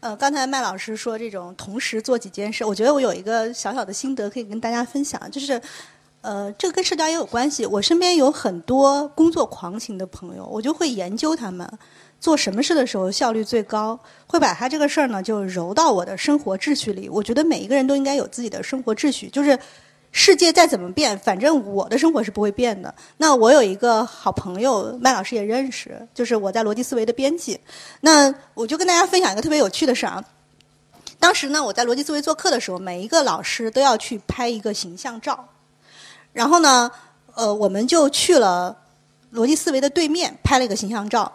呃，刚才麦老师说这种同时做几件事，我觉得我有一个小小的心得可以跟大家分享，就是，呃，这个跟社交也有关系。我身边有很多工作狂型的朋友，我就会研究他们做什么事的时候效率最高，会把他这个事儿呢就揉到我的生活秩序里。我觉得每一个人都应该有自己的生活秩序，就是。世界再怎么变，反正我的生活是不会变的。那我有一个好朋友，麦老师也认识，就是我在逻辑思维的编辑。那我就跟大家分享一个特别有趣的事儿啊。当时呢，我在逻辑思维做课的时候，每一个老师都要去拍一个形象照。然后呢，呃，我们就去了逻辑思维的对面拍了一个形象照。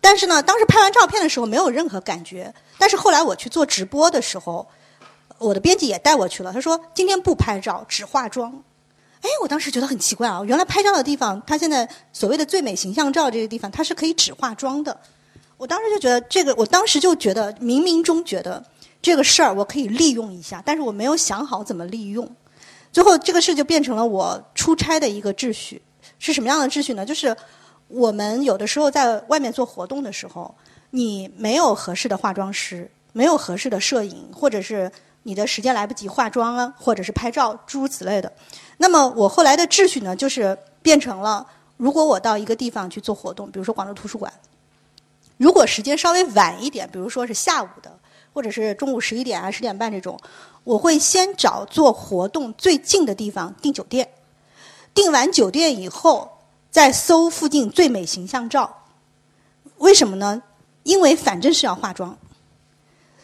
但是呢，当时拍完照片的时候没有任何感觉。但是后来我去做直播的时候。我的编辑也带我去了，他说今天不拍照，只化妆。哎，我当时觉得很奇怪啊，原来拍照的地方，他现在所谓的最美形象照这个地方，它是可以只化妆的。我当时就觉得这个，我当时就觉得冥冥中觉得这个事儿我可以利用一下，但是我没有想好怎么利用。最后这个事就变成了我出差的一个秩序，是什么样的秩序呢？就是我们有的时候在外面做活动的时候，你没有合适的化妆师，没有合适的摄影，或者是。你的时间来不及化妆啊，或者是拍照，诸如此类的。那么我后来的秩序呢，就是变成了：如果我到一个地方去做活动，比如说广州图书馆，如果时间稍微晚一点，比如说是下午的，或者是中午十一点啊、十点半这种，我会先找做活动最近的地方订酒店。订完酒店以后，再搜附近最美形象照。为什么呢？因为反正是要化妆。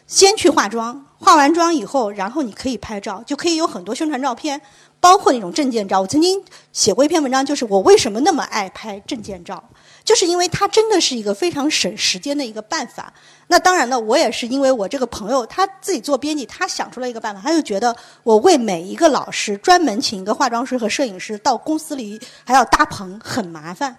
先去化妆，化完妆以后，然后你可以拍照，就可以有很多宣传照片，包括那种证件照。我曾经写过一篇文章，就是我为什么那么爱拍证件照，就是因为它真的是一个非常省时间的一个办法。那当然了，我也是因为我这个朋友他自己做编辑，他想出了一个办法，他就觉得我为每一个老师专门请一个化妆师和摄影师到公司里还要搭棚，很麻烦。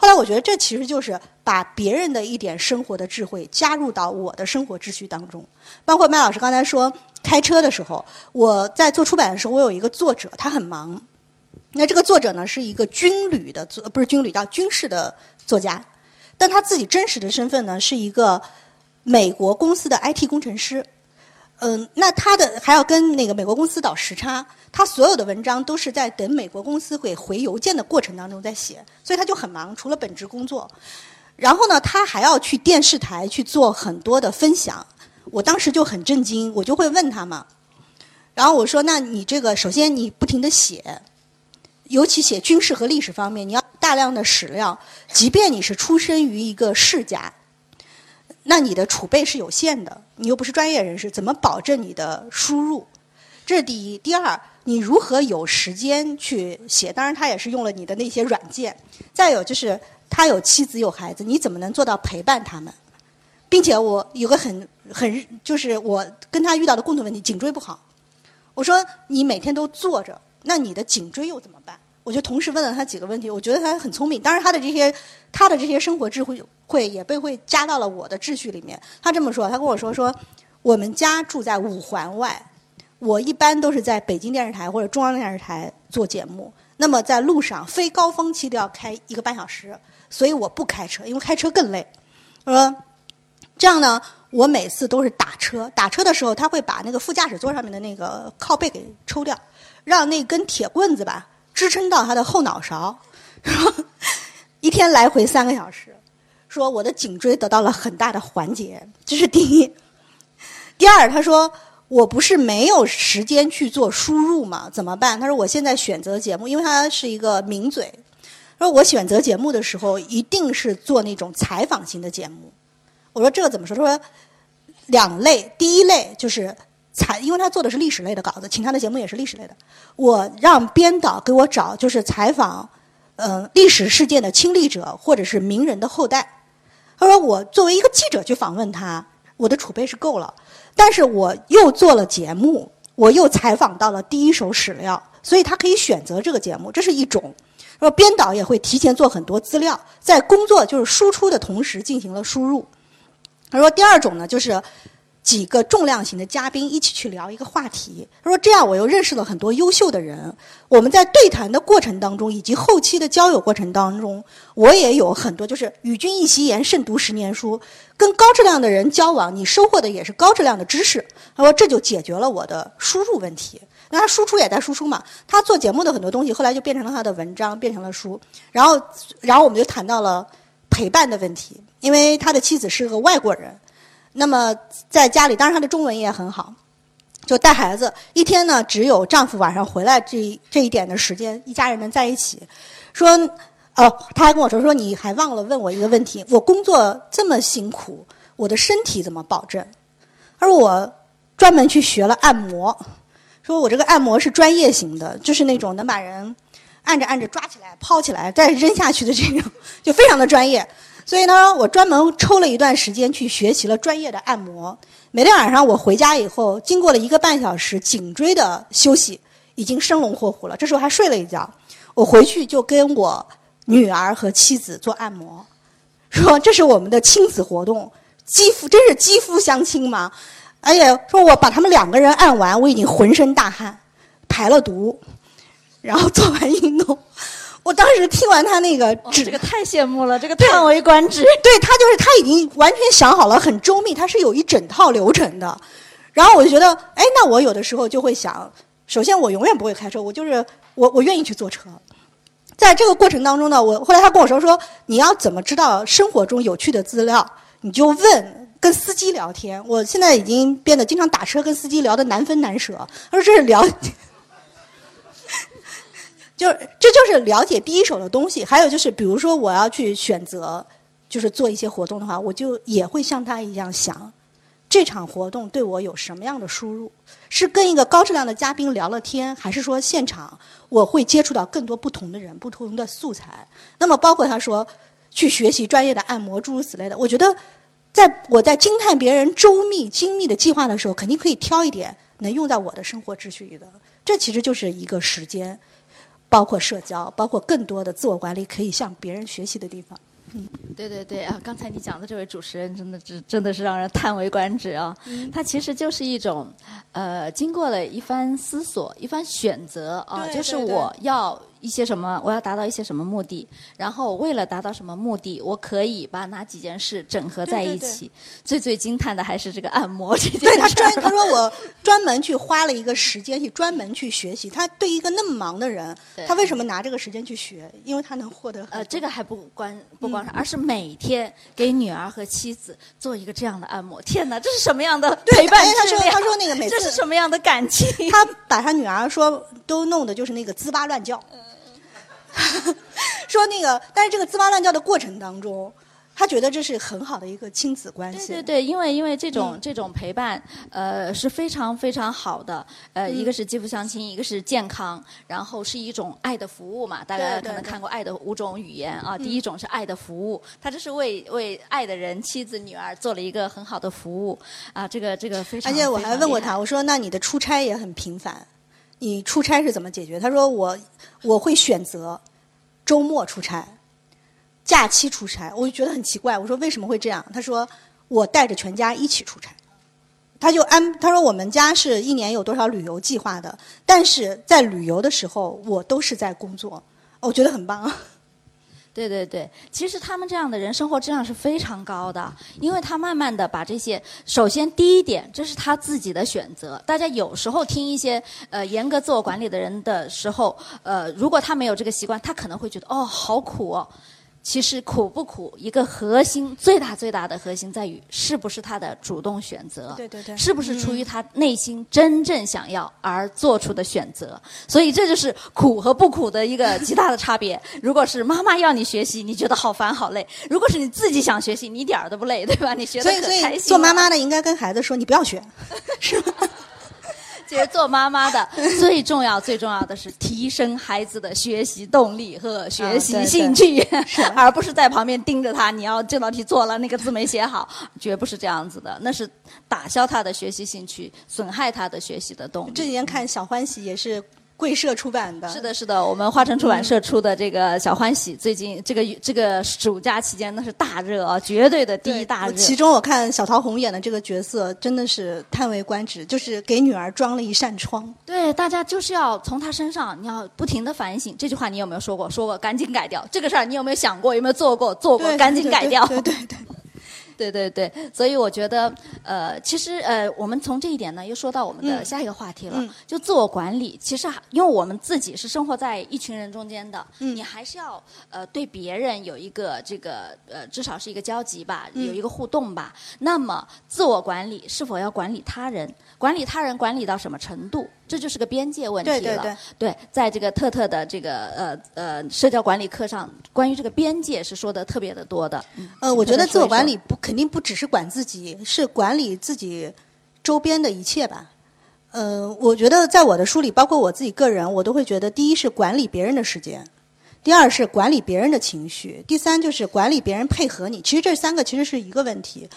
后来我觉得这其实就是把别人的一点生活的智慧加入到我的生活秩序当中。包括麦老师刚才说开车的时候，我在做出版的时候，我有一个作者，他很忙。那这个作者呢是一个军旅的作，不是军旅，叫军事的作家。但他自己真实的身份呢是一个美国公司的 IT 工程师。嗯，那他的还要跟那个美国公司倒时差。他所有的文章都是在等美国公司给回邮件的过程当中在写，所以他就很忙，除了本职工作。然后呢，他还要去电视台去做很多的分享。我当时就很震惊，我就会问他嘛。然后我说：“那你这个，首先你不停的写，尤其写军事和历史方面，你要大量的史料。即便你是出身于一个世家，那你的储备是有限的，你又不是专业人士，怎么保证你的输入？这是第一。第二。”你如何有时间去写？当然，他也是用了你的那些软件。再有就是，他有妻子有孩子，你怎么能做到陪伴他们？并且我有个很很就是我跟他遇到的共同问题，颈椎不好。我说你每天都坐着，那你的颈椎又怎么办？我就同时问了他几个问题。我觉得他很聪明。当然，他的这些他的这些生活智慧会也被会加到了我的秩序里面。他这么说，他跟我说说，我们家住在五环外。我一般都是在北京电视台或者中央电视台做节目，那么在路上非高峰期都要开一个半小时，所以我不开车，因为开车更累。他说这样呢，我每次都是打车，打车的时候他会把那个副驾驶座上面的那个靠背给抽掉，让那根铁棍子吧支撑到他的后脑勺，一天来回三个小时，说我的颈椎得到了很大的缓解，这是第一。第二，他说。我不是没有时间去做输入嘛？怎么办？他说我现在选择节目，因为他是一个名嘴。说我选择节目的时候，一定是做那种采访型的节目。我说这个怎么说？他说两类，第一类就是采，因为他做的是历史类的稿子，请他的节目也是历史类的。我让编导给我找，就是采访，嗯，历史事件的亲历者或者是名人的后代。他说我作为一个记者去访问他，我的储备是够了。但是我又做了节目，我又采访到了第一手史料，所以他可以选择这个节目，这是一种。说编导也会提前做很多资料，在工作就是输出的同时进行了输入。他说第二种呢，就是几个重量型的嘉宾一起去聊一个话题。他说这样我又认识了很多优秀的人。我们在对谈的过程当中，以及后期的交友过程当中，我也有很多就是与君一席言，胜读十年书。跟高质量的人交往，你收获的也是高质量的知识。他说这就解决了我的输入问题。那他输出也在输出嘛？他做节目的很多东西，后来就变成了他的文章，变成了书。然后，然后我们就谈到了陪伴的问题，因为他的妻子是个外国人。那么在家里，当然他的中文也很好，就带孩子。一天呢，只有丈夫晚上回来这这一点的时间，一家人能在一起。说，哦，他还跟我说说，你还忘了问我一个问题：我工作这么辛苦，我的身体怎么保证？而我专门去学了按摩。说我这个按摩是专业型的，就是那种能把人按着按着抓起来、抛起来再扔下去的这种，就非常的专业。所以呢，我专门抽了一段时间去学习了专业的按摩。每天晚上我回家以后，经过了一个半小时颈椎的休息，已经生龙活虎了。这时候还睡了一觉，我回去就跟我女儿和妻子做按摩，说这是我们的亲子活动，肌肤真是肌肤相亲嘛。而且说我把他们两个人按完，我已经浑身大汗，排了毒，然后做完运动。我当时听完他那个，这个太羡慕了，这个叹为观止。对他就是他已经完全想好了，很周密，他是有一整套流程的。然后我就觉得，哎，那我有的时候就会想，首先我永远不会开车，我就是我我愿意去坐车。在这个过程当中呢，我后来他跟我说说，你要怎么知道生活中有趣的资料，你就问。跟司机聊天，我现在已经变得经常打车跟司机聊的难分难舍。他说这是了，就是这就是了解第一手的东西。还有就是，比如说我要去选择，就是做一些活动的话，我就也会像他一样想，这场活动对我有什么样的输入？是跟一个高质量的嘉宾聊了天，还是说现场我会接触到更多不同的人、不同的素材？那么包括他说去学习专业的按摩，诸如此类的，我觉得。在我在惊叹别人周密精密的计划的时候，肯定可以挑一点能用在我的生活秩序里的。这其实就是一个时间，包括社交，包括更多的自我管理，可以向别人学习的地方。嗯，对对对啊！刚才你讲的这位主持人，真的是真的是让人叹为观止啊！他其实就是一种，呃，经过了一番思索、一番选择啊，就是我要。一些什么？我要达到一些什么目的？然后为了达到什么目的，我可以把哪几件事整合在一起？最最惊叹的还是这个按摩这件事。对他专，他说我专门去花了一个时间去专门去学习。他对一个那么忙的人，他为什么拿这个时间去学？因为他能获得。呃，这个还不关不光是，而是每天给女儿和妻子做一个这样的按摩。天哪，这是什么样的陪伴他说他说那个每次这是什么样的感情？他把他女儿说都弄的就是那个滋哇乱叫。说那个，但是这个滋哇乱叫的过程当中，他觉得这是很好的一个亲子关系。对对对，因为因为这种这种陪伴，呃，是非常非常好的。呃，一个是肌肤相亲，一个是健康，然后是一种爱的服务嘛。大家可能看过《爱的五种语言》啊，第一种是爱的服务，他这是为为爱的人、妻子、女儿做了一个很好的服务啊。这个这个非常。而且我还问过他，我说：“那你的出差也很频繁，你出差是怎么解决？”他说：“我我会选择。”周末出差，假期出差，我就觉得很奇怪。我说为什么会这样？他说我带着全家一起出差。他就安他说我们家是一年有多少旅游计划的，但是在旅游的时候我都是在工作。我觉得很棒。对对对，其实他们这样的人生活质量是非常高的，因为他慢慢的把这些，首先第一点，这是他自己的选择。大家有时候听一些呃严格自我管理的人的时候，呃，如果他没有这个习惯，他可能会觉得哦，好苦哦。其实苦不苦，一个核心最大最大的核心在于是不是他的主动选择，对对对，是不是出于他内心真正想要而做出的选择。所以这就是苦和不苦的一个极大的差别。如果是妈妈要你学习，你觉得好烦好累；如果是你自己想学习，你一点儿都不累，对吧？你学的可开心。做妈妈的应该跟孩子说：“你不要学，是吧？”其实做妈妈的 最重要、最重要的是提升孩子的学习动力和学习兴趣，而不是在旁边盯着他。你要这道题做了，那个字没写好，绝不是这样子的。那是打消他的学习兴趣，损害他的学习的动力。这几天看小欢喜也是贵社出版的。是的，是的，我们花城出版社出的这个《小欢喜》，最近这个这个暑假期间那是大热啊，绝对的第一大热。其中我看小桃红演的这个角色真的是叹为观止，就是给女儿装了一扇窗。对，大家就是要从她身上，你要不停的反省。这句话你有没有说过？说过，赶紧改掉。这个事儿你有没有想过？有没有做过？做过，赶紧改掉。对对对。对对对，所以我觉得，呃，其实呃，我们从这一点呢，又说到我们的下一个话题了，就自我管理。其实，因为我们自己是生活在一群人中间的，你还是要呃对别人有一个这个呃至少是一个交集吧，有一个互动吧。那么，自我管理是否要管理他人？管理他人管理到什么程度？这就是个边界问题了。对对对。对，在这个特特的这个呃呃社交管理课上，关于这个边界是说的特别的多的。呃，我觉得自我管理不肯定不只是管自己，是管理自己周边的一切吧。呃，我觉得在我的书里，包括我自己个人，我都会觉得，第一是管理别人的时间，第二是管理别人的情绪，第三就是管理别人配合你。其实这三个其实是一个问题。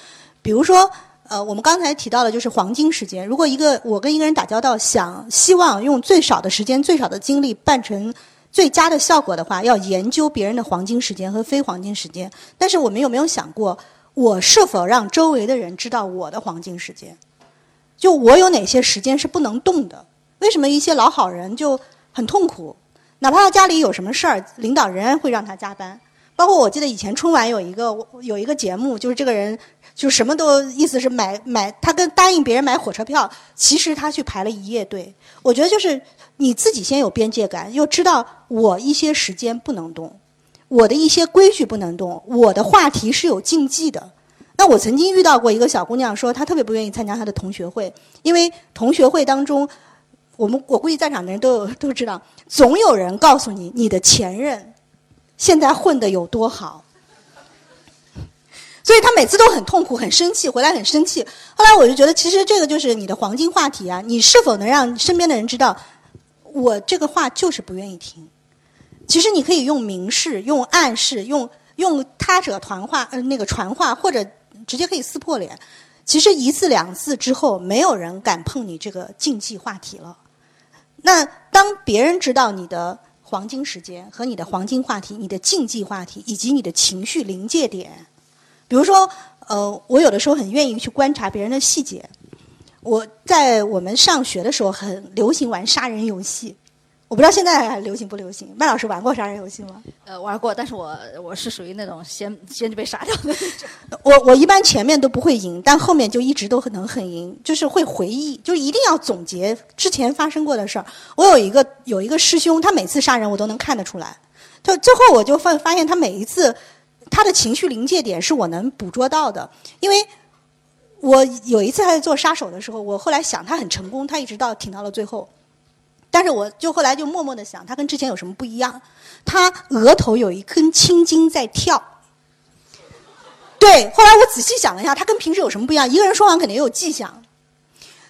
比如说。呃，我们刚才提到的就是黄金时间。如果一个我跟一个人打交道，想希望用最少的时间、最少的精力办成最佳的效果的话，要研究别人的黄金时间和非黄金时间。但是我们有没有想过，我是否让周围的人知道我的黄金时间？就我有哪些时间是不能动的？为什么一些老好人就很痛苦？哪怕他家里有什么事儿，领导仍然会让他加班。包括我记得以前春晚有一个有一个节目，就是这个人。就什么都意思是买买，他跟答应别人买火车票，其实他去排了一夜队。我觉得就是你自己先有边界感，又知道我一些时间不能动，我的一些规矩不能动，我的话题是有禁忌的。那我曾经遇到过一个小姑娘，说她特别不愿意参加她的同学会，因为同学会当中，我们我估计在场的人都有都知道，总有人告诉你你的前任现在混得有多好。所以他每次都很痛苦、很生气，回来很生气。后来我就觉得，其实这个就是你的黄金话题啊！你是否能让身边的人知道，我这个话就是不愿意听？其实你可以用明示、用暗示、用用他者团话，呃，那个传话，或者直接可以撕破脸。其实一次两次之后，没有人敢碰你这个禁忌话题了。那当别人知道你的黄金时间和你的黄金话题、你的禁忌话题以及你的情绪临界点。比如说，呃，我有的时候很愿意去观察别人的细节。我在我们上学的时候很流行玩杀人游戏，我不知道现在还流行不流行。麦老师玩过杀人游戏吗？呃，玩过，但是我我是属于那种先先就被杀掉的那种。我我一般前面都不会赢，但后面就一直都很能很赢，就是会回忆，就一定要总结之前发生过的事儿。我有一个有一个师兄，他每次杀人我都能看得出来，就最后我就发发现他每一次。他的情绪临界点是我能捕捉到的，因为我有一次还在做杀手的时候，我后来想他很成功，他一直到挺到了最后，但是我就后来就默默的想，他跟之前有什么不一样？他额头有一根青筋在跳。对，后来我仔细想了一下，他跟平时有什么不一样？一个人说谎肯定有迹象，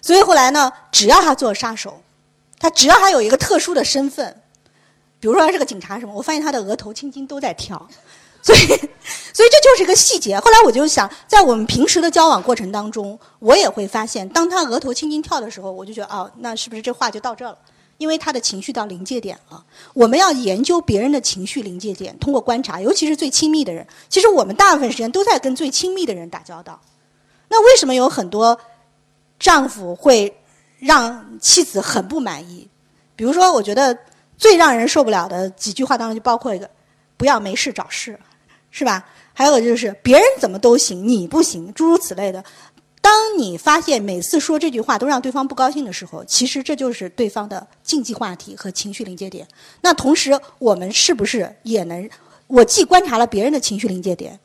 所以后来呢，只要他做杀手，他只要他有一个特殊的身份，比如说他是个警察什么，我发现他的额头青筋都在跳。所以，所以这就是一个细节。后来我就想，在我们平时的交往过程当中，我也会发现，当他额头轻轻跳的时候，我就觉得，哦，那是不是这话就到这了？因为他的情绪到临界点了。我们要研究别人的情绪临界点，通过观察，尤其是最亲密的人。其实我们大部分时间都在跟最亲密的人打交道。那为什么有很多丈夫会让妻子很不满意？比如说，我觉得最让人受不了的几句话当中，就包括一个：不要没事找事。是吧？还有就是别人怎么都行，你不行，诸如此类的。当你发现每次说这句话都让对方不高兴的时候，其实这就是对方的禁忌话题和情绪临界点。那同时，我们是不是也能？我既观察了别人的情绪临界点，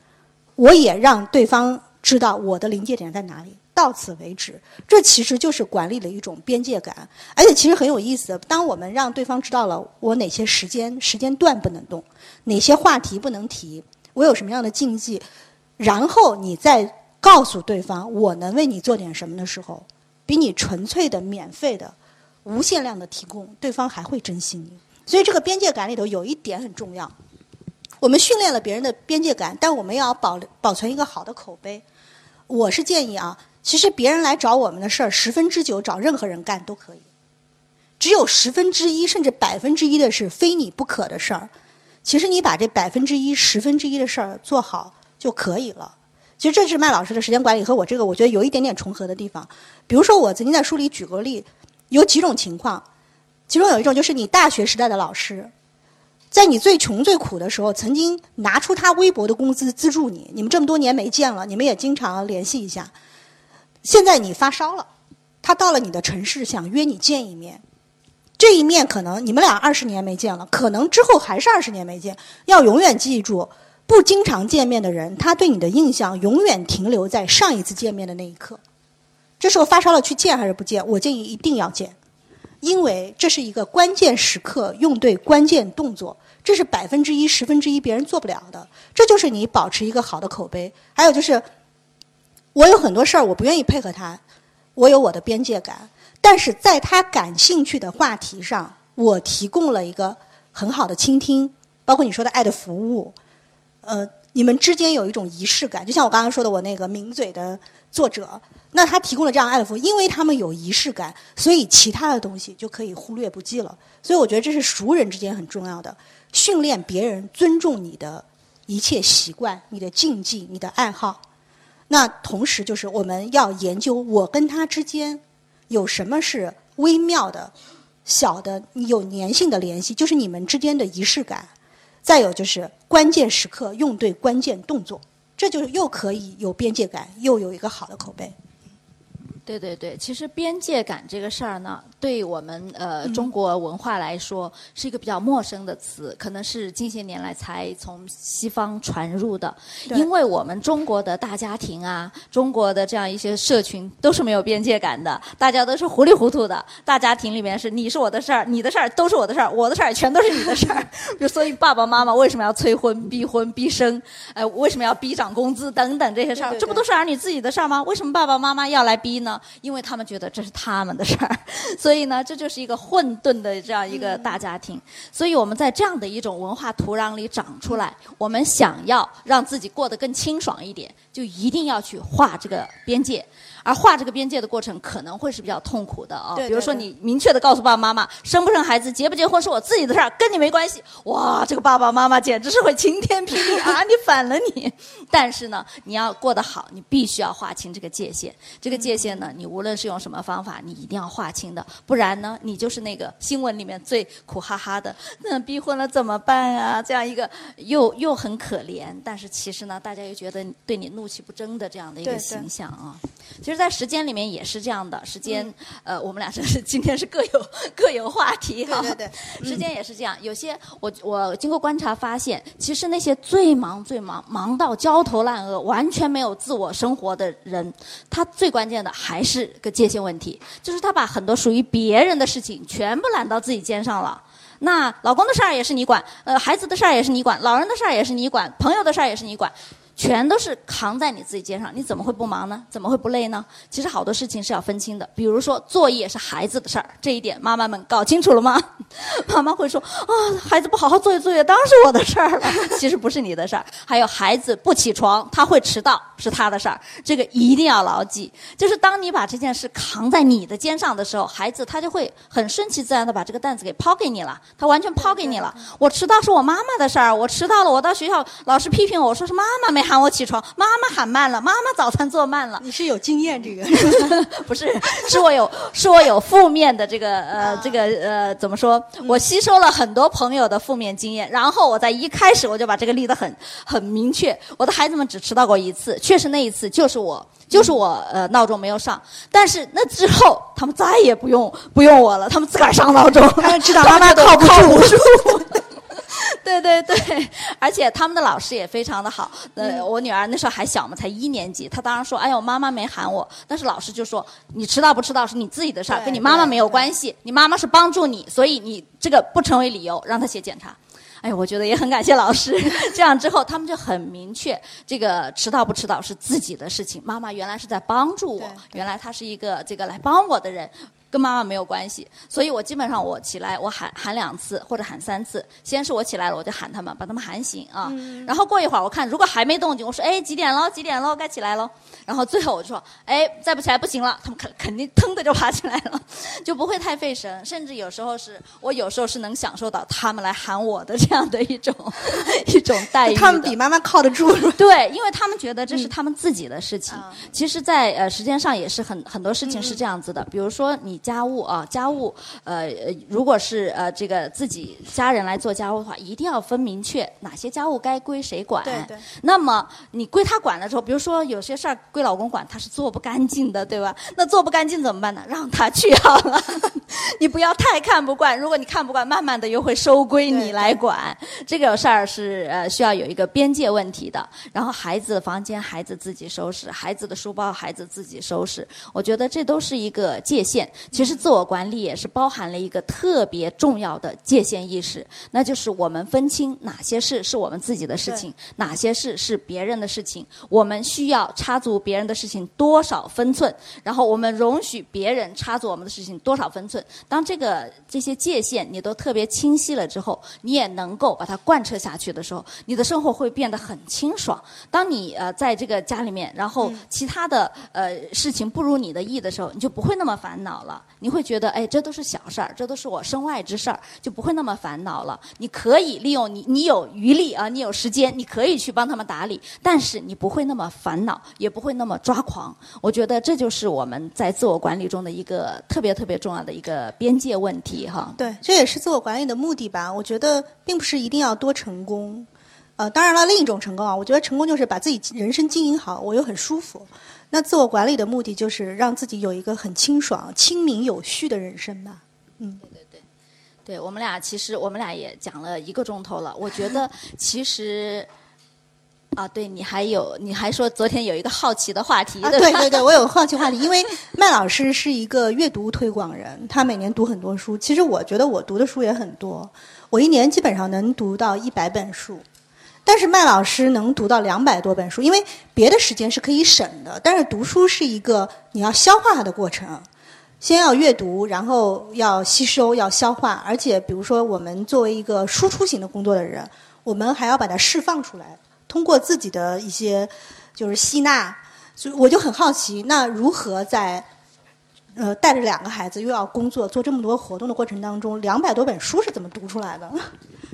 我也让对方知道我的临界点在哪里。到此为止，这其实就是管理的一种边界感。而且其实很有意思，当我们让对方知道了我哪些时间时间段不能动，哪些话题不能提。我有什么样的禁忌，然后你再告诉对方我能为你做点什么的时候，比你纯粹的免费的、无限量的提供，对方还会珍惜你。所以这个边界感里头有一点很重要，我们训练了别人的边界感，但我们要保保存一个好的口碑。我是建议啊，其实别人来找我们的事儿，十分之九找任何人干都可以。只有十分之一甚至百分之一的是非你不可的事儿。其实你把这百分之一、十分之一的事儿做好就可以了。其实这是麦老师的时间管理和我这个我觉得有一点点重合的地方。比如说，我曾经在书里举过例，有几种情况，其中有一种就是你大学时代的老师，在你最穷最苦的时候，曾经拿出他微薄的工资资助你，你们这么多年没见了，你们也经常联系一下。现在你发烧了，他到了你的城市，想约你见一面。这一面可能你们俩二十年没见了，可能之后还是二十年没见。要永远记住，不经常见面的人，他对你的印象永远停留在上一次见面的那一刻。这时候发烧了，去见还是不见？我建议一定要见，因为这是一个关键时刻，用对关键动作，这是百分之一、十分之一别人做不了的。这就是你保持一个好的口碑。还有就是，我有很多事儿我不愿意配合他，我有我的边界感，但是在他感兴趣的话题上，我提供了一个很好的倾听，包括你说的爱的服务，呃，你们之间有一种仪式感，就像我刚刚说的，我那个抿嘴的作者。那他提供了这样爱的服务，因为他们有仪式感，所以其他的东西就可以忽略不计了。所以我觉得这是熟人之间很重要的，训练别人尊重你的一切习惯、你的禁忌、你的爱好。那同时就是我们要研究我跟他之间有什么是微妙的、小的、有粘性的联系，就是你们之间的仪式感。再有就是关键时刻用对关键动作，这就是又可以有边界感，又有一个好的口碑。对对对，其实边界感这个事儿呢，对我们呃中国文化来说是一个比较陌生的词，可能是近些年来才从西方传入的。因为我们中国的大家庭啊，中国的这样一些社群都是没有边界感的，大家都是糊里糊涂的。大家庭里面是你是我的事儿，你的事儿都是我的事儿，我的事儿全都是你的事儿。就所以爸爸妈妈为什么要催婚、逼婚、逼生？呃，为什么要逼涨工资等等这些事儿？这不都是儿女自己的事儿吗？为什么爸爸妈妈要来逼呢？因为他们觉得这是他们的事儿，所以呢，这就是一个混沌的这样一个大家庭。所以我们在这样的一种文化土壤里长出来，我们想要让自己过得更清爽一点，就一定要去画这个边界。而画这个边界的过程可能会是比较痛苦的啊，比如说你明确的告诉爸爸妈妈，生不生孩子、结不结婚是我自己的事儿，跟你没关系。哇，这个爸爸妈妈简直是会晴天霹雳啊！你反了你。但是呢，你要过得好，你必须要划清这个界限。这个界限呢，你无论是用什么方法，你一定要划清的，不然呢，你就是那个新闻里面最苦哈哈的，那逼婚了怎么办啊？这样一个又又很可怜，但是其实呢，大家又觉得对你怒气不争的这样的一个形象啊。其实，在时间里面也是这样的，时间，呃，我们俩是今天是各有 各有话题哈。对对对，时间也是这样。有些我我经过观察发现，其实那些最忙最忙、忙到焦头烂额、完全没有自我生活的人，他最关键的还是个界限问题，就是他把很多属于别人的事情全部揽到自己肩上了。那老公的事儿也是你管，呃，孩子的事儿也是你管，老人的事儿也是你管，朋友的事儿也是你管。全都是扛在你自己肩上，你怎么会不忙呢？怎么会不累呢？其实好多事情是要分清的。比如说作业是孩子的事儿，这一点妈妈们搞清楚了吗？妈妈会说啊，孩子不好好做作业，当然是我的事儿了。其实不是你的事儿。还有孩子不起床，他会迟到，是他的事儿。这个一定要牢记。就是当你把这件事扛在你的肩上的时候，孩子他就会很顺其自然的把这个担子给抛给你了。他完全抛给你了。我迟到是我妈妈的事儿，我迟到了，我到学校老师批评我说是妈妈没。喊我起床，妈妈喊慢了，妈妈早餐做慢了。你是有经验这个？不是，是我有，是我有负面的这个呃，这个呃，怎么说？我吸收了很多朋友的负面经验，然后我在一开始我就把这个立得很很明确。我的孩子们只迟到过一次，确实那一次就是我，就是我呃闹钟没有上。但是那之后他们再也不用不用我了，他们自个儿上闹钟，他们知道妈妈靠不住。对 对对，而且他们的老师也非常的好。呃，我女儿那时候还小嘛，才一年级，她当然说：“哎呦，妈妈没喊我。”但是老师就说：“你迟到不迟到是你自己的事儿，跟你妈妈没有关系。你妈妈是帮助你，所以你这个不成为理由让她写检查。”哎，我觉得也很感谢老师。这样之后，他们就很明确，这个迟到不迟到是自己的事情。妈妈原来是在帮助我，原来她是一个这个来帮我的人。跟妈妈没有关系，所以我基本上我起来我喊喊两次或者喊三次，先是我起来了我就喊他们，把他们喊醒啊，然后过一会儿我看如果还没动静，我说哎几点了？几点了？该起来了，然后最后我就说哎再不起来不行了，他们肯肯定腾的就爬起来了，就不会太费神，甚至有时候是我有时候是能享受到他们来喊我的这样的一种 一种待遇，他们比妈妈靠得住。对，因为他们觉得这是他们自己的事情。其实，在呃时间上也是很很多事情是这样子的，比如说你家务啊，家务呃如果是呃这个自己家人来做家务的话，一定要分明确哪些家务该归谁管。对对。那么你归他管的时候，比如说有些事儿归老公管，他是做不干净的，对吧？那做不干净怎么办呢？让他去好了，你不要太看不惯。如果你看不惯，慢慢的又会收归你来管。这个事儿是呃需要有一个边界问题的。然后孩子的房间，孩子自己收拾；孩子的书包，孩子自己收拾。我觉得这都是一个界限。其实自我管理也是包含了一个特别重要的界限意识，那就是我们分清哪些事是我们自己的事情，哪些事是别人的事情。我们需要插足别人的事情多少分寸，然后我们容许别人插足我们的事情多少分寸。当这个这些界限你都特别清晰了之后，你也能够把它贯彻下去的时候，你的生活会变得很清爽。当你呃在这个家里面，然后其他的呃事情不如你的意的时候，你就不会那么烦恼了。你会觉得，哎，这都是小事儿，这都是我身外之事儿，就不会那么烦恼了。你可以利用你，你有余力啊，你有时间，你可以去帮他们打理，但是你不会那么烦恼，也不会那么抓狂。我觉得这就是我们在自我管理中的一个特别特别重要的一个边界问题哈。对，这也是自我管理的目的吧。我觉得并不是一定要多成功。呃，当然了，另一种成功啊，我觉得成功就是把自己人生经营好，我又很舒服。那自我管理的目的就是让自己有一个很清爽、清明有序的人生吧。嗯，对对对，对我们俩其实我们俩也讲了一个钟头了。我觉得 其实啊，对你还有你还说昨天有一个好奇的话题，对对对，我有个好奇话题，因为麦老师是一个阅读推广人，他每年读很多书。其实我觉得我读的书也很多，我一年基本上能读到一百本书。但是麦老师能读到两百多本书，因为别的时间是可以省的。但是读书是一个你要消化它的过程，先要阅读，然后要吸收、要消化。而且，比如说我们作为一个输出型的工作的人，我们还要把它释放出来，通过自己的一些就是吸纳。所以我就很好奇，那如何在呃带着两个孩子又要工作、做这么多活动的过程当中，两百多本书是怎么读出来的？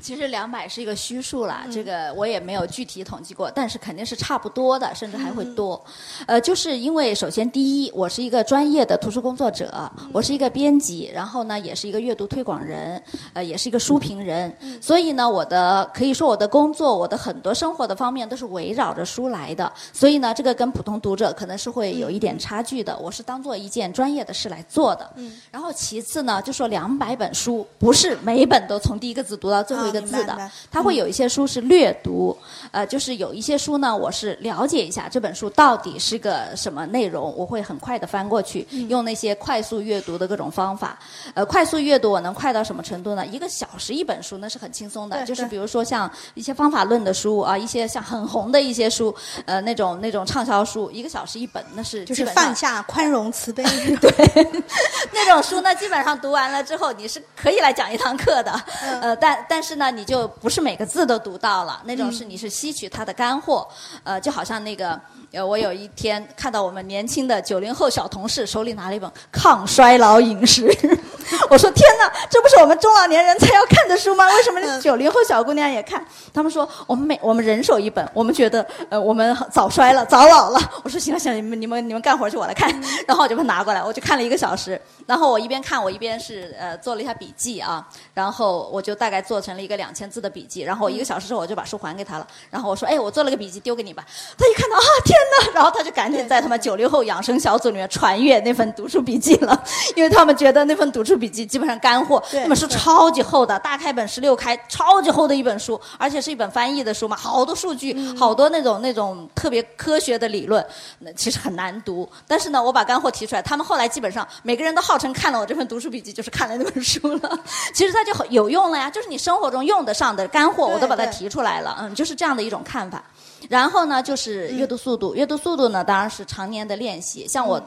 其实两百是一个虚数啦，这个我也没有具体统计过，但是肯定是差不多的，甚至还会多。呃，就是因为首先第一，我是一个专业的图书工作者，我是一个编辑，然后呢也是一个阅读推广人，呃，也是一个书评人，所以呢，我的可以说我的工作，我的很多生活的方面都是围绕着书来的。所以呢，这个跟普通读者可能是会有一点差距的。我是当做一件专业的事来做的。然后其次呢，就说两百本书，不是每一本都从第一个字读到最后。个字的，他会有一些书是略读，呃，就是有一些书呢，我是了解一下这本书到底是个什么内容，我会很快的翻过去，用那些快速阅读的各种方法，呃，快速阅读我能快到什么程度呢？一个小时一本书那是很轻松的，就是比如说像一些方法论的书啊，一些像很红的一些书，呃，那种那种畅销书，一个小时一本，那是就是放下、宽容、慈悲，对，那种书呢，基本上读完了之后，你是可以来讲一堂课的，呃，但但是呢。那你就不是每个字都读到了，那种是你是吸取它的干货，呃，就好像那个，呃，我有一天看到我们年轻的九零后小同事手里拿了一本抗衰老饮食，我说天哪，这不是我们中老年人才要看的书吗？为什么九零后小姑娘也看？他们说我们每我们人手一本，我们觉得呃我们早衰了，早老了。我说行了行了，你们你们你们干活去，我来看。然后我就把它拿过来，我就看了一个小时。然后我一边看，我一边是呃做了一下笔记啊。然后我就大概做成了一个两千字的笔记。然后一个小时之后，我就把书还给他了。然后我说：“哎，我做了个笔记，丢给你吧。”他一看到啊，天哪！然后他就赶紧在他们九零后养生小组里面传阅那份读书笔记了，因为他们觉得那份读书笔记基本上干货。那本书超级厚的，大开本十六开，超级厚的一本书，而且是一本翻译的书嘛，好多数据，好多那种那种特别科学的理论，那其实很难读。但是呢，我把干货提出来，他们后来基本上每个人都。号称看了我这份读书笔记，就是看了那本书了。其实它就很有用了呀，就是你生活中用得上的干货，我都把它提出来了。嗯，就是这样的一种看法。然后呢，就是阅读速度，阅读速度呢，当然是常年的练习。像我。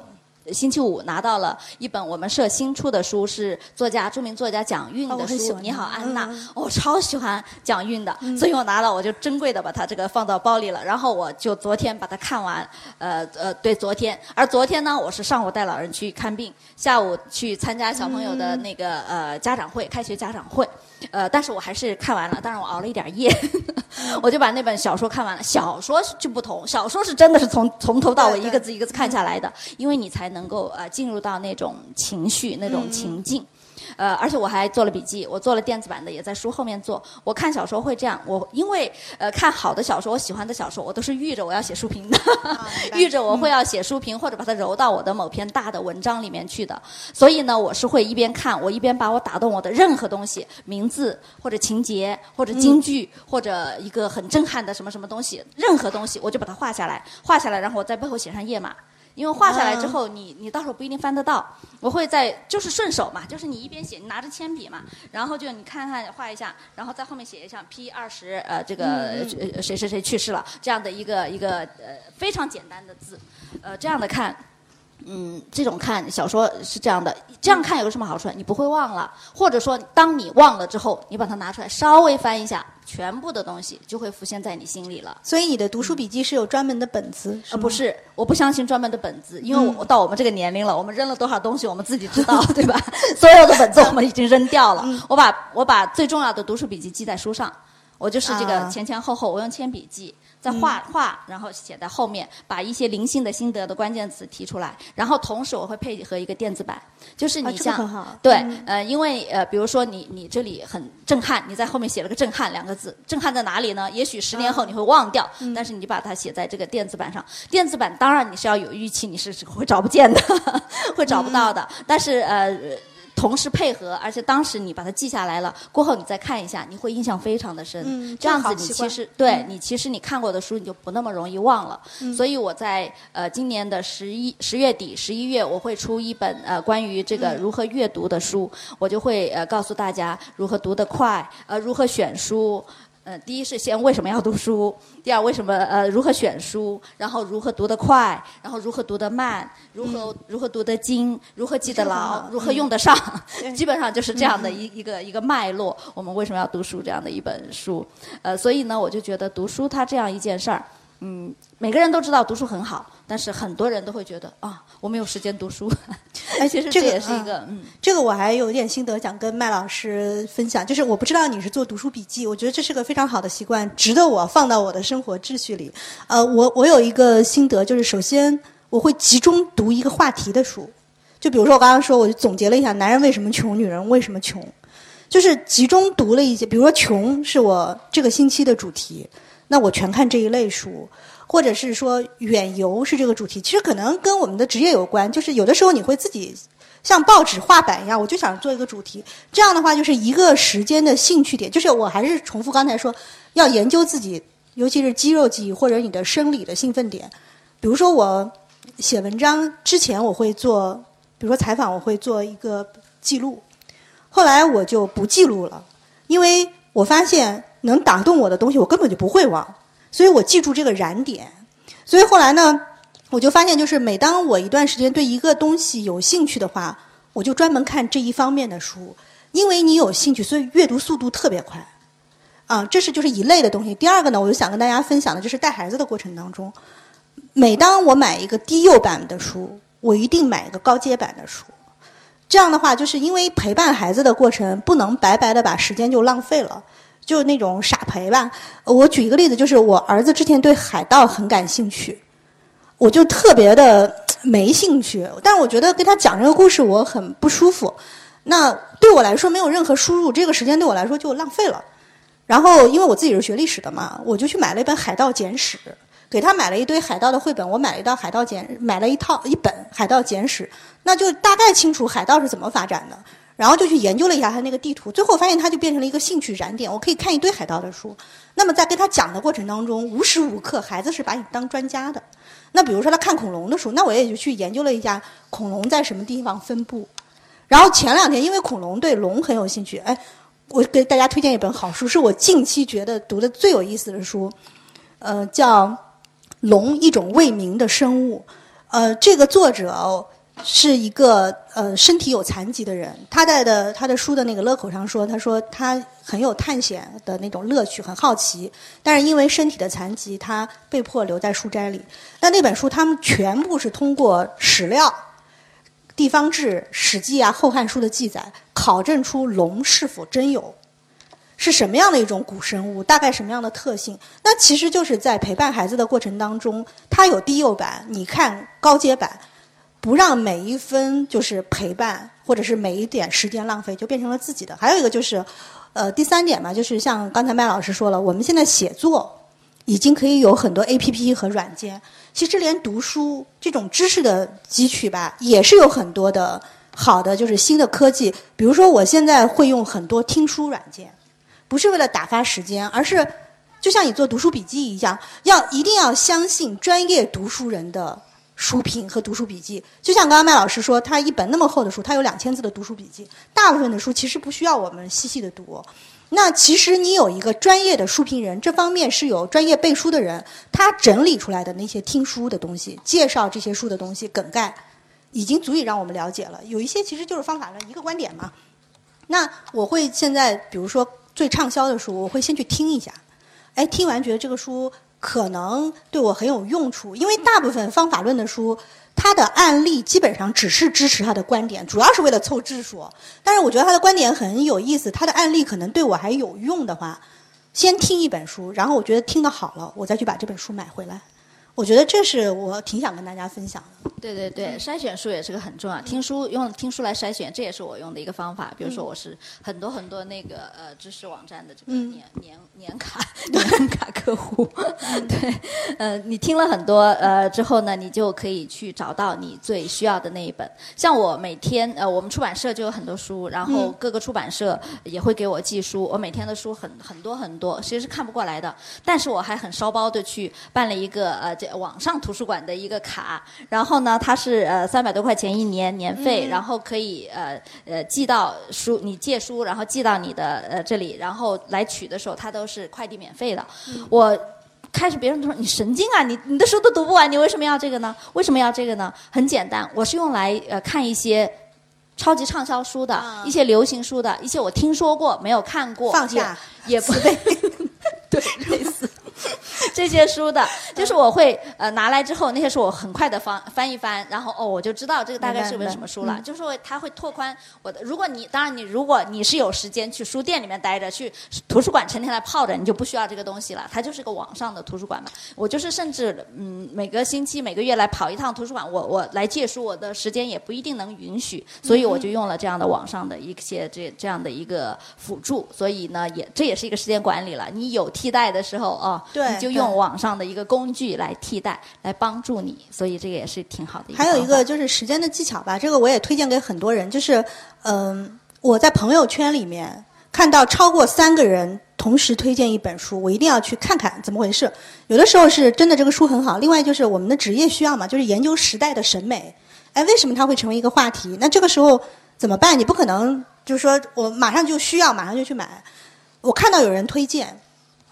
星期五拿到了一本我们社新出的书，是作家著名作家蒋韵的书《你好，安娜》嗯我超喜欢蒋韵的，所以我拿了我就珍贵的把它这个放到包里了。然后我就昨天把它看完，呃呃，对，昨天。而昨天呢，我是上午带老人去看病，下午去参加小朋友的那个、呃家长会，开学家长会。呃，但是我还是看完了，当然我熬了一点夜，我就把那本小说看完了。小说就不同，小说是真的是从从头到尾一个字一个字看下来的，因为你才能够呃进入到那种情绪、那种情境。呃，而且我还做了笔记，我做了电子版的，也在书后面做。我看小说会这样，我因为呃看好的小说，我喜欢的小说，我都是预着我要写书评的，预着我会要写书评或者把它揉到我的某篇大的文章里面去的。所以呢，我是会一边看，我一边把我打动我的任何东西，名字或者情节或者京剧、或者一个很震撼的什么什么东西，任何东西我就把它画下来，画下来，然后我在背后写上页码。因为画下来之后，你你到时候不一定翻得到。我会在就是顺手嘛，就是你一边写，你拿着铅笔嘛，然后就你看看画一下，然后在后面写一下 P 二十呃这个呃谁谁谁去世了这样的一个一个呃非常简单的字，呃这样的看。嗯，这种看小说是这样的，这样看有个什么好处？你不会忘了，或者说当你忘了之后，你把它拿出来稍微翻一下，全部的东西就会浮现在你心里了。所以你的读书笔记是有专门的本子，呃，不是，我不相信专门的本子，因为我到我们这个年龄了，我们扔了多少东西，我们自己知道，对吧？所有的本子我们已经扔掉了。我把我把最重要的读书笔记记在书上，我就是这个啊前前后后，我用铅笔记，再画画，然后写在后面，把一些零星的心得的关键词提出来，然后同时我会配合一个电子版，就是啊这个你像、对，呃，因为呃，比如说你你这里很震撼，你在后面写了个“震撼”两个字，震撼在哪里呢？也许十年后你会忘掉，但是你把它写在这个电子版上。电子版当然你是要有预期，你是是会找不见的，会找不到的。但是呃。同时配合，而且当时你把它记下来了，过后你再看一下，你会印象非常的深。嗯这样子你其实对你其实你看过的书你就不那么容易忘了。所以我在呃今年的十一十月底十一月我会出一本呃关于这个如何阅读的书，我就会呃告诉大家如何读得快，呃如何选书。呃，第一是先为什么要读书，第二为什么呃如何选书，然后如何读得快，然后如何读得慢，如何、如何读得精，如何记得牢，如何用得上，对基本上就是这样的一一个一个脉络。我们为什么要读书这样的一本书？呃，所以呢，我就觉得读书它这样一件事儿，嗯，每个人都知道读书很好，但是很多人都会觉得啊，我没有时间读书。哎，其实这个也是一个嗯这个我还有一点心得想跟麦老师分享，就是我不知道你是做读书笔记，我觉得这是个非常好的习惯，值得我放到我的生活秩序里。呃，我我有一个心得，就是首先我会集中读一个话题的书，就比如说我刚刚说，我就总结了一下男人为什么穷，女人为什么穷，就是集中读了一些，比如说穷是我这个星期的主题，那我全看这一类书。或者是说远游是这个主题，其实可能跟我们的职业有关。就是有的时候你会自己像报纸画板一样，我就想做一个主题。这样的话，就是一个时间的兴趣点。就是我还是重复刚才说，要研究自己，尤其是肌肉记忆或者你的生理的兴奋点。比如说我写文章之前，我会做，比如说采访，我会做一个记录。后来我就不记录了，因为我发现能打动我的东西，我根本就不会忘。所以我记住这个燃点。所以后来呢，我就发现，就是每当我一段时间对一个东西有兴趣的话，我就专门看这一方面的书。因为你有兴趣，所以阅读速度特别快。啊，这是就是一类的东西。第二个呢，我就想跟大家分享的，就是带孩子的过程当中，每当我买一个低幼版的书，我一定买一个高阶版的书。这样的话，就是因为陪伴孩子的过程，不能白白的把时间就浪费了。就那种傻陪吧。我举一个例子，就是我儿子之前对海盗很感兴趣，我就特别的没兴趣。但我觉得跟他讲这个故事，我很不舒服。那对我来说没有任何输入，这个时间对我来说就浪费了。然后因为我自己是学历史的嘛，我就去买了一本《海盗简史》，给他买了一堆海盗的绘本，我买了一套海盗简，买了一套一本《海盗简史》，那就大概清楚海盗是怎么发展的。然后就去研究了一下他那个地图，最后发现他就变成了一个兴趣燃点。我可以看一堆海盗的书。那么在跟他讲的过程当中，无时无刻孩子是把你当专家的。那比如说他看恐龙的书，那我也就去研究了一下恐龙在什么地方分布。然后前两天因为恐龙对龙很有兴趣，哎，我给大家推荐一本好书，是我近期觉得读的最有意思的书，呃，叫《龙：一种未明的生物》。呃，这个作者是一个呃身体有残疾的人，他在的他的书的那个乐口上说，他说他很有探险的那种乐趣，很好奇，但是因为身体的残疾，他被迫留在书斋里。那那本书他们全部是通过史料、地方志、史记啊、后汉书的记载，考证出龙是否真有，是什么样的一种古生物，大概什么样的特性。那其实就是在陪伴孩子的过程当中，他有低幼版，你看高阶版。不让每一分就是陪伴，或者是每一点时间浪费，就变成了自己的。还有一个就是，呃，第三点嘛，就是像刚才麦老师说了，我们现在写作已经可以有很多 A P P 和软件。其实连读书这种知识的汲取吧，也是有很多的好的，就是新的科技。比如说，我现在会用很多听书软件，不是为了打发时间，而是就像你做读书笔记一样，要一定要相信专业读书人的。书评和读书笔记，就像刚刚麦老师说，他一本那么厚的书，他有两千字的读书笔记。大部分的书其实不需要我们细细的读。那其实你有一个专业的书评人，这方面是有专业背书的人，他整理出来的那些听书的东西，介绍这些书的东西，梗概，已经足以让我们了解了。有一些其实就是方法论，一个观点嘛。那我会现在，比如说最畅销的书，我会先去听一下。哎，听完觉得这个书。可能对我很有用处，因为大部分方法论的书，它的案例基本上只是支持他的观点，主要是为了凑字数。但是我觉得他的观点很有意思，他的案例可能对我还有用的话，先听一本书，然后我觉得听得好了，我再去把这本书买回来。我觉得这是我挺想跟大家分享的。对对对，筛选书也是个很重要。听书用听书来筛选，这也是我用的一个方法。比如说，我是很多很多那个呃知识网站的这个年年年卡 年卡客户。对，呃，你听了很多呃之后呢，你就可以去找到你最需要的那一本。像我每天呃，我们出版社就有很多书，然后各个出版社也会给我寄书。我每天的书很很多很多，其实是看不过来的。但是我还很烧包的去办了一个呃这。网上图书馆的一个卡，然后呢，它是呃三百多块钱一年年费，然后可以呃呃寄到书，你借书，然后寄到你的呃这里，然后来取的时候，它都是快递免费的。我开始别人都说你神经啊，你你的书都读不完，你为什么要这个呢？为什么要这个呢？很简单，我是用来呃看一些超级畅销书的一些流行书的一些我听说过没有看过，放下也不 对，对类似。这些书的，就是我会呃拿来之后，那些书我很快的翻翻一翻，然后哦我就知道这个大概是本什么书了。就是说它会拓宽我的。如果你当然你如果你是有时间去书店里面待着，去图书馆成天来泡着，你就不需要这个东西了。它就是个网上的图书馆嘛。我就是甚至嗯每个星期每个月来跑一趟图书馆，我我来借书，我的时间也不一定能允许，所以我就用了这样的网上的一些这这样的一个辅助。所以呢也这也是一个时间管理了。你有替代的时候哦，你就用网。网上的一个工具来替代，来帮助你，所以这个也是挺好的。还有一个就是时间的技巧吧，这个我也推荐给很多人。就是，嗯，我在朋友圈里面看到超过三个人同时推荐一本书，我一定要去看看怎么回事。有的时候是真的这个书很好，另外就是我们的职业需要嘛，就是研究时代的审美。哎，为什么它会成为一个话题？那这个时候怎么办？你不可能就是说我马上就需要，马上就去买。我看到有人推荐，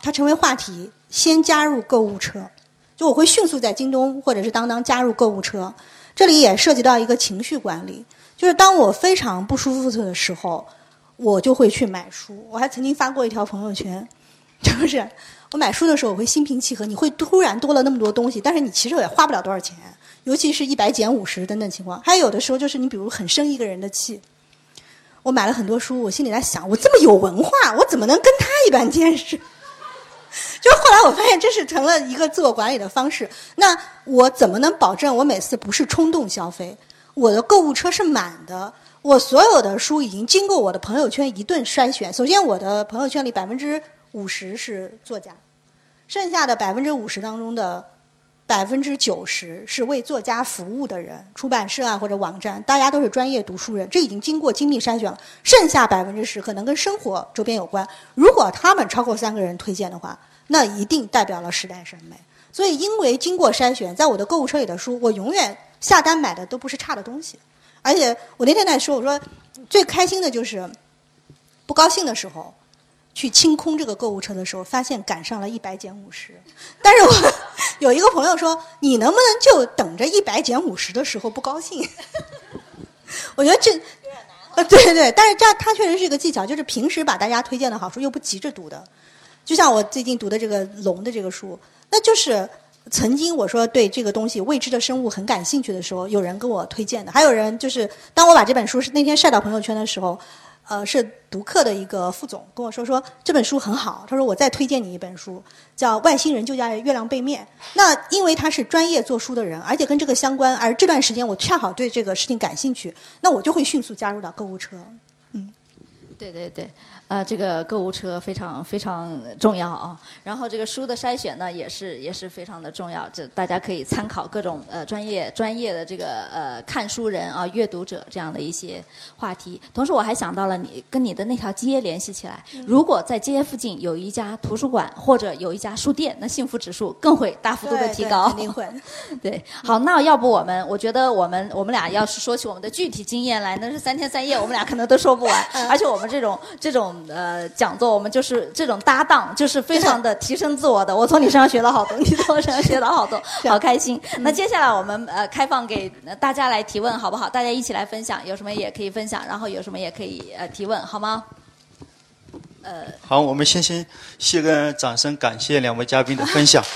它成为话题。先加入购物车，就我会迅速在京东或者是当当加入购物车。这里也涉及到一个情绪管理，就是当我非常不舒服的时候，我就会去买书。我还曾经发过一条朋友圈，就是我买书的时候我会心平气和，你会突然多了那么多东西，但是你其实也花不了多少钱，尤其是一百减五十等等情况。还有的时候就是你比如很生一个人的气，我买了很多书，我心里在想，我这么有文化，我怎么能跟他一般见识？就后来我发现这是成了一个自我管理的方式。那我怎么能保证我每次不是冲动消费？我的购物车是满的，我所有的书已经经过我的朋友圈一顿筛选。首先，我的朋友圈里百分之五十是作家，剩下的百分之五十当中的百分之九十是为作家服务的人，出版社啊或者网站，大家都是专业读书人，这已经经过精密筛选了。剩下百分之十可能跟生活周边有关。如果他们超过三个人推荐的话。那一定代表了时代审美，所以因为经过筛选，在我的购物车里的书，我永远下单买的都不是差的东西。而且我那天在说，我说最开心的就是不高兴的时候，去清空这个购物车的时候，发现赶上了一百减五十。但是我有一个朋友说，你能不能就等着一百减五十的时候不高兴？我觉得这呃，对对对，但是这样它确实是一个技巧，就是平时把大家推荐的好书又不急着读的，就像我最近读的这个龙的这个书，那就是曾经我说对这个东西未知的生物很感兴趣的时候，有人跟我推荐的，还有人就是当我把这本书是那天晒到朋友圈的时候。呃，是读客的一个副总跟我说说这本书很好，他说我再推荐你一本书，叫《外星人就在月亮背面》。那因为他是专业做书的人，而且跟这个相关，而这段时间我恰好对这个事情感兴趣，那我就会迅速加入到购物车。嗯，对对对。呃，这个购物车非常非常重要啊。然后这个书的筛选呢，也是也是非常的重要。这大家可以参考各种呃专业专业的这个呃看书人啊、阅读者这样的一些话题。同时，我还想到了你跟你的那条街联系起来。如果在街附近有一家图书馆或者有一家书店，那幸福指数更会大幅度的提高。肯定会。对，好，那要不我们，我觉得我们我们俩要是说起我们的具体经验来，那是三天三夜，我们俩可能都说不完。而且我们这种这种。呃，讲座我们就是这种搭档，就是非常的提升自我的。我从你身上学了好多，你 从我身上学到好多，好开心。那接下来我们呃开放给大家来提问，好不好？大家一起来分享，有什么也可以分享，然后有什么也可以呃提问，好吗？呃，好，我们先先谢个掌声，感谢两位嘉宾的分享。